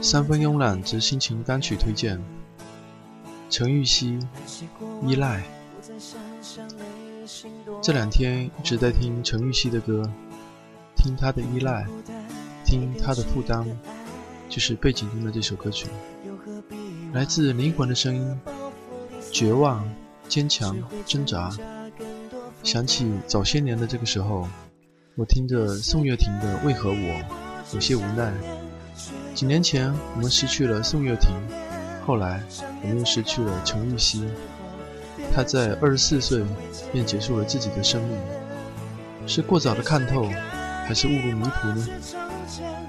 三分慵懒之心情单曲推荐：陈玉希《依赖》。这两天一直在听陈玉希的歌，听她的依赖，听她的负担，就是背景中的这首歌曲，来自灵魂的声音，绝望、坚强、挣扎。想起早些年的这个时候，我听着宋岳庭的《为何我》，有些无奈。几年前，我们失去了宋岳庭，后来我们又失去了陈玉希。他在二十四岁便结束了自己的生命，是过早的看透，还是误入迷途呢？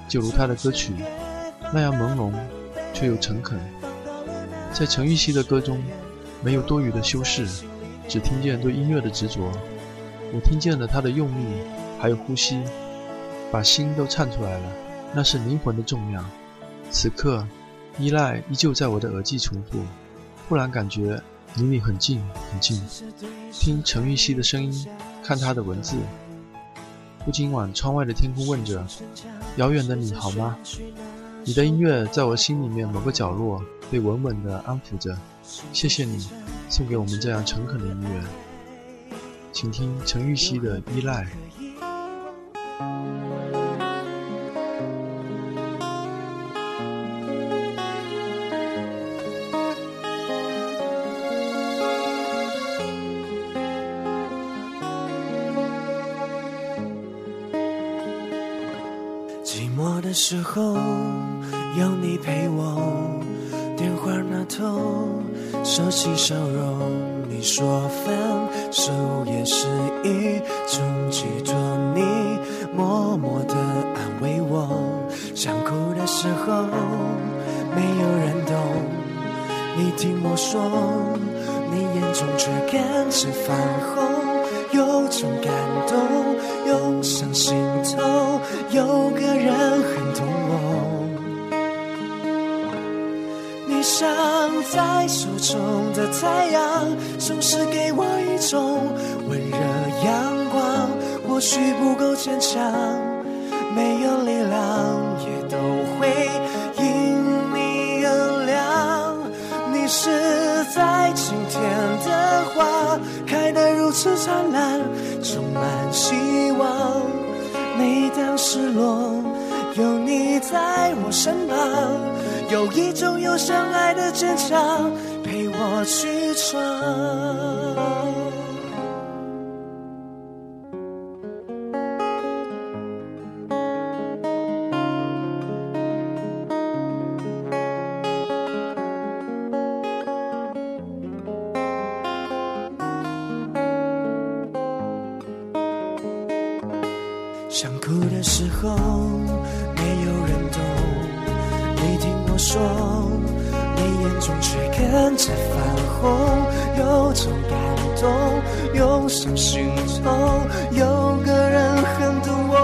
就如他的歌曲那样朦胧，却又诚恳。在陈玉希的歌中，没有多余的修饰，只听见对音乐的执着。我听见了他的用力，还有呼吸，把心都唱出来了。那是灵魂的重量。此刻，依赖依旧在我的耳际重复，忽然感觉离你很近很近。听陈玉希的声音，看她的文字，不禁往窗外的天空问着：遥远的你好吗？你的音乐在我心里面某个角落被稳稳地安抚着。谢谢你送给我们这样诚恳的音乐。请听陈玉希的《依赖》。时候有你陪我，电话那头熟悉笑容。你说分手也是一种寄托，你默默的安慰我。想哭的时候没有人懂，你听我说，你眼中却开始泛红。在手中的太阳，总是给我一种温热阳光。或许不够坚强，没有力量，也都会因你而亮。你是在晴天的花。开得如此灿烂，充满希望。每当失落，有你在我身旁，有一种有相爱的坚强，陪我去闯。想哭的时候没有人懂，你听我说，你眼中却跟着泛红，有种感动，有伤心痛，有个人很懂我。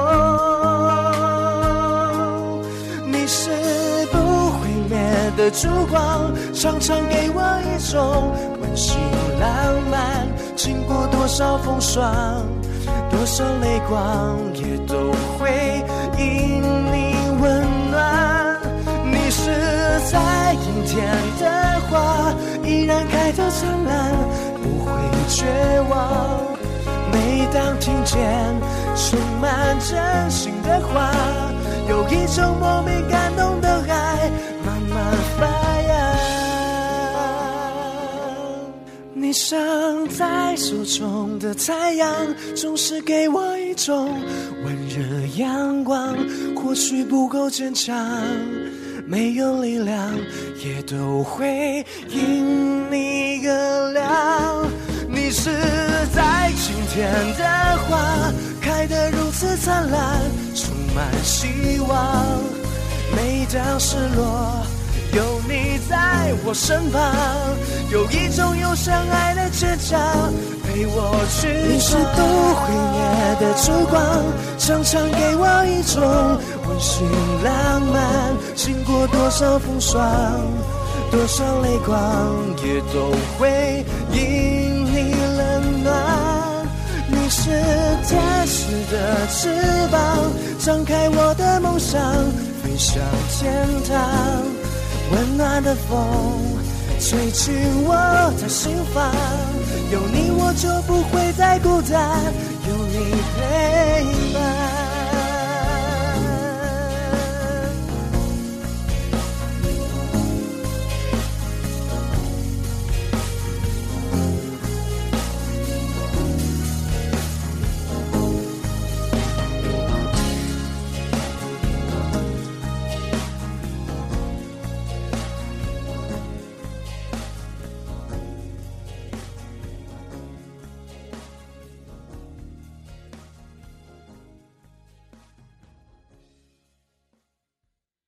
你是不会灭的烛光，常常给我一种温馨浪漫，经过多少风霜。多少泪光也都会因你温暖。你是在阴天的花，依然开得灿烂，不会绝望。每当听见充满真心的话，有一种莫名感动的爱你像在手中的太阳，总是给我一种温热阳光。或许不够坚强，没有力量，也都会因你而亮。你是在晴天的花，开得如此灿烂，充满希望。每当失落。有你在我身旁，有一种又相爱的倔强，陪我去你是不会灭的烛光，常常给我一种温馨浪漫。经过多少风霜，多少泪光，也都会因你冷暖。你是天使的翅膀，张开我的梦想。的风吹进我的心房，有你我就不会再孤单，有你陪。